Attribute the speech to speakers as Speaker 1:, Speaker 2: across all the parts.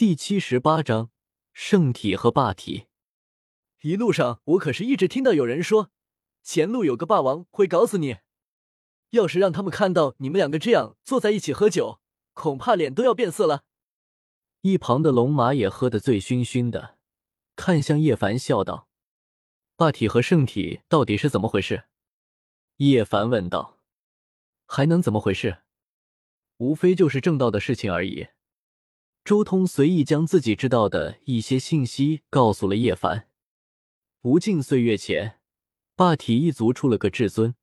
Speaker 1: 第七十八章圣体和霸体。
Speaker 2: 一路上我可是一直听到有人说，前路有个霸王会搞死你。要是让他们看到你们两个这样坐在一起喝酒，恐怕脸都要变色了。
Speaker 1: 一旁的龙马也喝得醉醺醺的，看向叶凡笑道：“霸体和圣体到底是怎么回事？”叶凡问道：“还能怎么回事？无非就是正道的事情而已。”周通随意将自己知道的一些信息告诉了叶凡。无尽岁月前，霸体一族出了个至尊，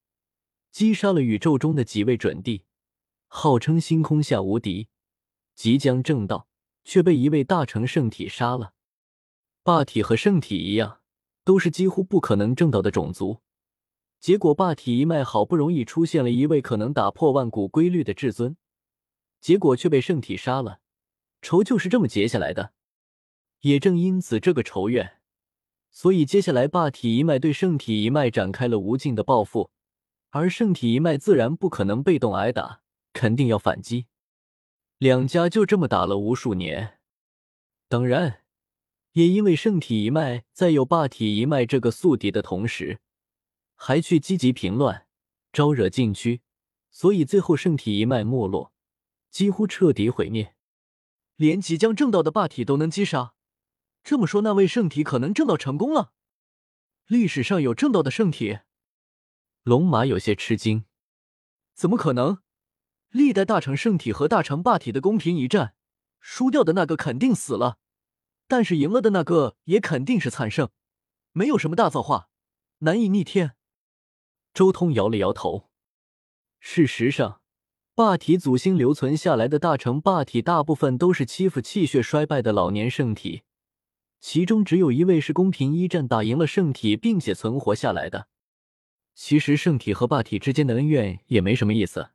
Speaker 1: 击杀了宇宙中的几位准帝，号称星空下无敌，即将正道，却被一位大成圣体杀了。霸体和圣体一样，都是几乎不可能正道的种族。结果霸体一脉好不容易出现了一位可能打破万古规律的至尊，结果却被圣体杀了。仇就是这么结下来的，也正因此这个仇怨，所以接下来霸体一脉对圣体一脉展开了无尽的报复，而圣体一脉自然不可能被动挨打，肯定要反击。两家就这么打了无数年，当然，也因为圣体一脉在有霸体一脉这个宿敌的同时，还去积极平乱，招惹禁区，所以最后圣体一脉没落，几乎彻底毁灭。
Speaker 2: 连即将正道的霸体都能击杀，这么说，那位圣体可能正道成功了。历史上有正道的圣体，
Speaker 1: 龙马有些吃惊。
Speaker 2: 怎么可能？历代大成圣体和大成霸体的公平一战，输掉的那个肯定死了，但是赢了的那个也肯定是惨胜，没有什么大造化，难以逆天。
Speaker 1: 周通摇了摇头。事实上。霸体祖星留存下来的大成霸体，大部分都是欺负气血衰败的老年圣体，其中只有一位是公平一战打赢了圣体，并且存活下来的。其实圣体和霸体之间的恩怨也没什么意思，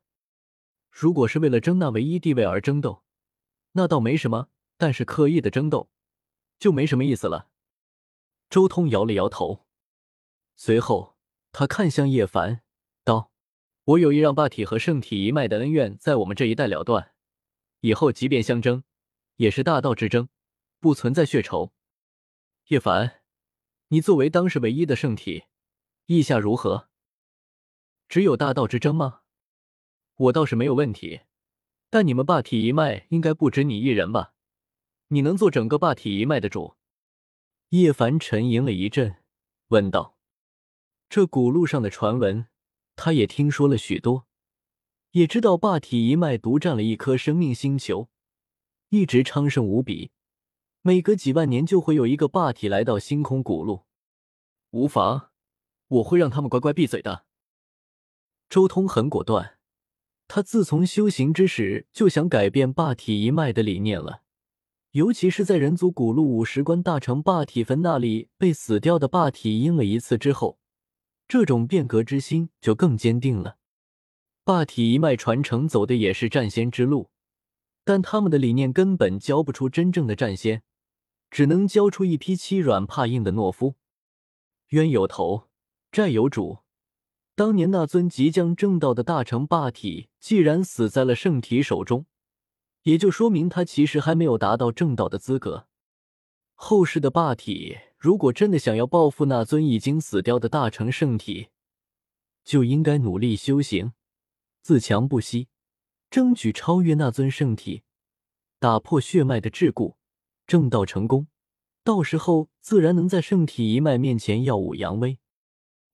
Speaker 1: 如果是为了争那唯一地位而争斗，那倒没什么；但是刻意的争斗，就没什么意思了。周通摇了摇头，随后他看向叶凡，我有意让霸体和圣体一脉的恩怨在我们这一代了断，以后即便相争，也是大道之争，不存在血仇。叶凡，你作为当时唯一的圣体，意下如何？只有大道之争吗？我倒是没有问题，但你们霸体一脉应该不止你一人吧？你能做整个霸体一脉的主？叶凡沉吟了一阵，问道：“这古路上的传闻。”他也听说了许多，也知道霸体一脉独占了一颗生命星球，一直昌盛无比。每隔几万年就会有一个霸体来到星空古路。
Speaker 2: 无妨，我会让他们乖乖闭嘴的。
Speaker 1: 周通很果断，他自从修行之时就想改变霸体一脉的理念了，尤其是在人族古路五十关大成霸体坟那里被死掉的霸体阴了一次之后。这种变革之心就更坚定了。霸体一脉传承走的也是战仙之路，但他们的理念根本教不出真正的战仙，只能教出一批欺软怕硬的懦夫。冤有头，债有主。当年那尊即将正道的大成霸体，既然死在了圣体手中，也就说明他其实还没有达到正道的资格。后世的霸体。如果真的想要报复那尊已经死掉的大成圣体，就应该努力修行，自强不息，争取超越那尊圣体，打破血脉的桎梏，正道成功，到时候自然能在圣体一脉面前耀武扬威。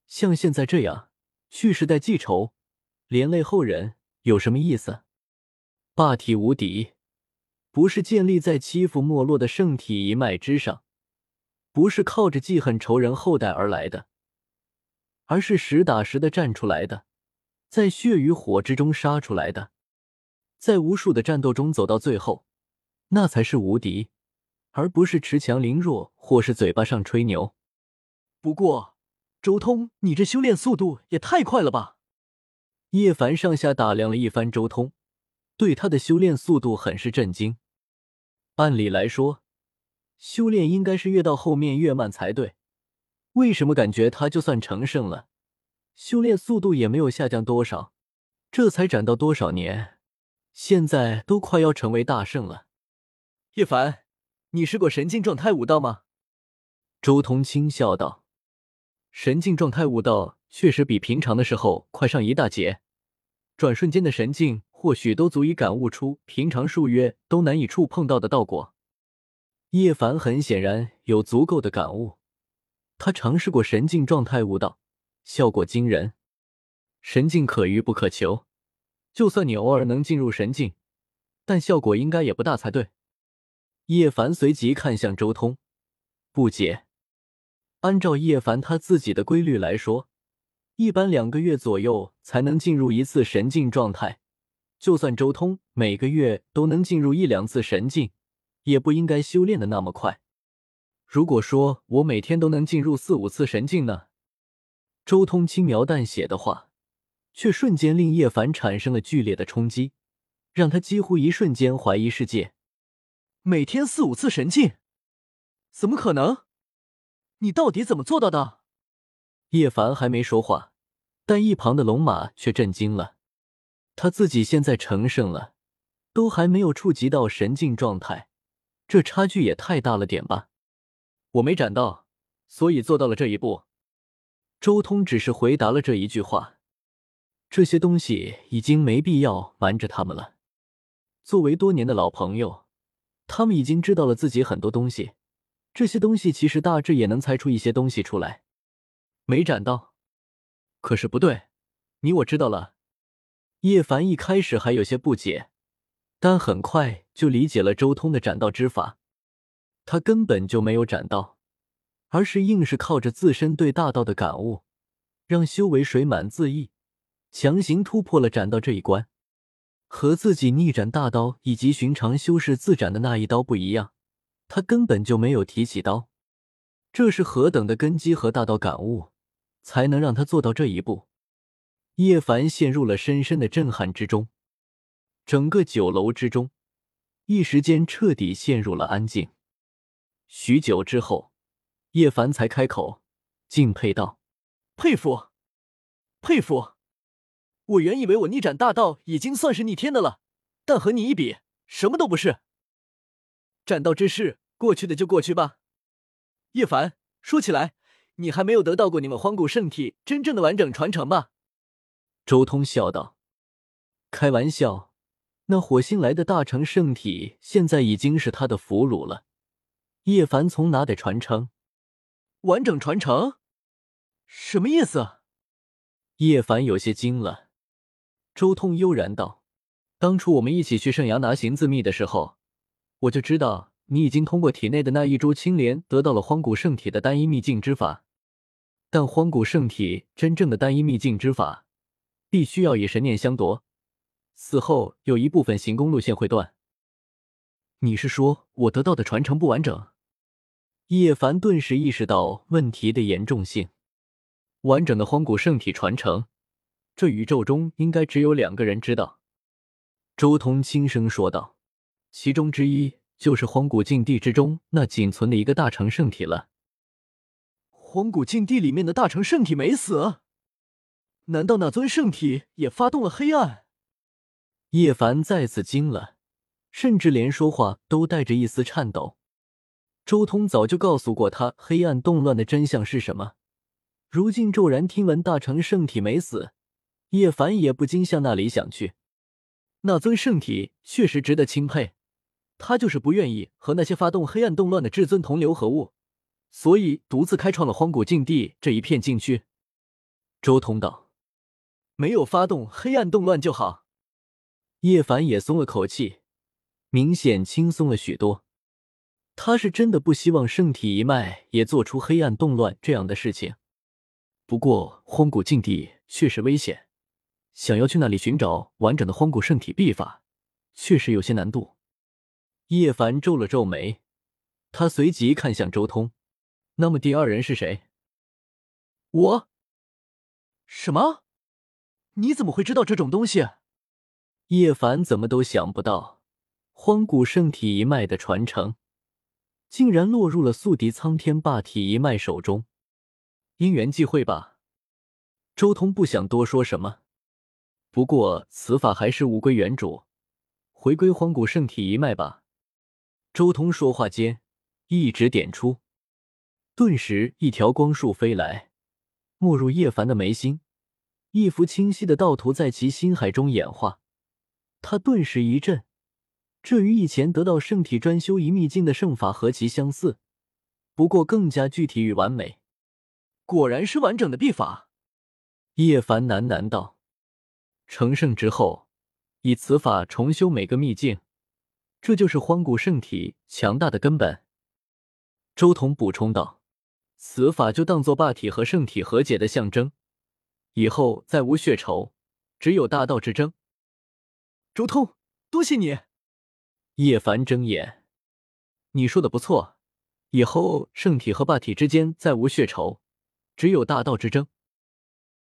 Speaker 1: 像现在这样蓄势待记仇，连累后人，有什么意思？霸体无敌，不是建立在欺负没落的圣体一脉之上。不是靠着记恨仇人后代而来的，而是实打实的站出来的，在血与火之中杀出来的，在无数的战斗中走到最后，那才是无敌，而不是恃强凌弱或是嘴巴上吹牛。
Speaker 2: 不过，周通，你这修炼速度也太快了吧？
Speaker 1: 叶凡上下打量了一番周通，对他的修炼速度很是震惊。按理来说，修炼应该是越到后面越慢才对，为什么感觉他就算成圣了，修炼速度也没有下降多少？这才斩到多少年，现在都快要成为大圣了。
Speaker 2: 叶凡，你试过神境状态武道吗？
Speaker 1: 周通轻笑道：“
Speaker 2: 神境状态武道确实比平常的时候快上一大截，转瞬间的神境或许都足以感悟出平常数月都难以触碰到的道果。”
Speaker 1: 叶凡很显然有足够的感悟，他尝试过神境状态悟道，效果惊人。神境可遇不可求，就算你偶尔能进入神境，但效果应该也不大才对。叶凡随即看向周通，不解。按照叶凡他自己的规律来说，一般两个月左右才能进入一次神境状态，就算周通每个月都能进入一两次神境。也不应该修炼的那么快。如果说我每天都能进入四五次神境呢？周通轻描淡写的话，却瞬间令叶凡产生了剧烈的冲击，让他几乎一瞬间怀疑世界。
Speaker 2: 每天四五次神境，怎么可能？你到底怎么做到的？
Speaker 1: 叶凡还没说话，但一旁的龙马却震惊了。他自己现在成圣了，都还没有触及到神境状态。这差距也太大了点吧！
Speaker 2: 我没斩到，所以做到了这一步。
Speaker 1: 周通只是回答了这一句话。这些东西已经没必要瞒着他们了。作为多年的老朋友，他们已经知道了自己很多东西。这些东西其实大致也能猜出一些东西出来。
Speaker 2: 没斩到，可是不对，你我知道了。
Speaker 1: 叶凡一开始还有些不解。但很快就理解了周通的斩道之法，他根本就没有斩道，而是硬是靠着自身对大道的感悟，让修为水满自溢，强行突破了斩道这一关。和自己逆斩大刀以及寻常修士自斩的那一刀不一样，他根本就没有提起刀。这是何等的根基和大道感悟，才能让他做到这一步？叶凡陷入了深深的震撼之中。整个酒楼之中，一时间彻底陷入了安静。许久之后，叶凡才开口，敬佩道：“
Speaker 2: 佩服，佩服！我原以为我逆斩大道已经算是逆天的了，但和你一比，什么都不是。斩道之事，过去的就过去吧。叶凡，说起来，你还没有得到过你们荒古圣体真正的完整传承吧？”
Speaker 1: 周通笑道：“开玩笑。”那火星来的大成圣体现在已经是他的俘虏了。叶凡从哪得传承？
Speaker 2: 完整传承？什么意思？
Speaker 1: 叶凡有些惊了。周通悠然道：“当初我们一起去圣崖拿行字秘的时候，我就知道你已经通过体内的那一株青莲得到了荒古圣体的单一秘境之法。但荒古圣体真正的单一秘境之法，必须要以神念相夺。”死后有一部分行宫路线会断。
Speaker 2: 你是说我得到的传承不完整？
Speaker 1: 叶凡顿时意识到问题的严重性。完整的荒古圣体传承，这宇宙中应该只有两个人知道。周通轻声说道：“其中之一就是荒古禁地之中那仅存的一个大成圣体了。
Speaker 2: 荒古禁地里面的大成圣体没死？难道那尊圣体也发动了黑暗？”
Speaker 1: 叶凡再次惊了，甚至连说话都带着一丝颤抖。周通早就告诉过他黑暗动乱的真相是什么，如今骤然听闻大成圣体没死，叶凡也不禁向那里想去。那尊圣体确实值得钦佩，他就是不愿意和那些发动黑暗动乱的至尊同流合污，所以独自开创了荒古禁地这一片禁区。周通道：“
Speaker 2: 没有发动黑暗动乱就好。”
Speaker 1: 叶凡也松了口气，明显轻松了许多。他是真的不希望圣体一脉也做出黑暗动乱这样的事情。不过荒古禁地确实危险，想要去那里寻找完整的荒古圣体秘法，确实有些难度。叶凡皱了皱眉，他随即看向周通：“那么第二人是谁？”“
Speaker 2: 我？什么？你怎么会知道这种东西？”
Speaker 1: 叶凡怎么都想不到，荒古圣体一脉的传承，竟然落入了宿敌苍天霸体一脉手中。因缘际会吧。周通不想多说什么，不过此法还是物归原主，回归荒古圣体一脉吧。周通说话间，一指点出，顿时一条光束飞来，没入叶凡的眉心，一幅清晰的道图在其心海中演化。他顿时一震，这与以前得到圣体专修一秘境的圣法何其相似，不过更加具体与完美。
Speaker 2: 果然是完整的秘法。
Speaker 1: 叶凡喃喃道：“成圣之后，以此法重修每个秘境，这就是荒古圣体强大的根本。”周彤补充道：“此法就当做霸体和圣体和解的象征，以后再无血仇，只有大道之争。”
Speaker 2: 周通，多谢你。
Speaker 1: 叶凡睁眼，你说的不错，以后圣体和霸体之间再无血仇，只有大道之争。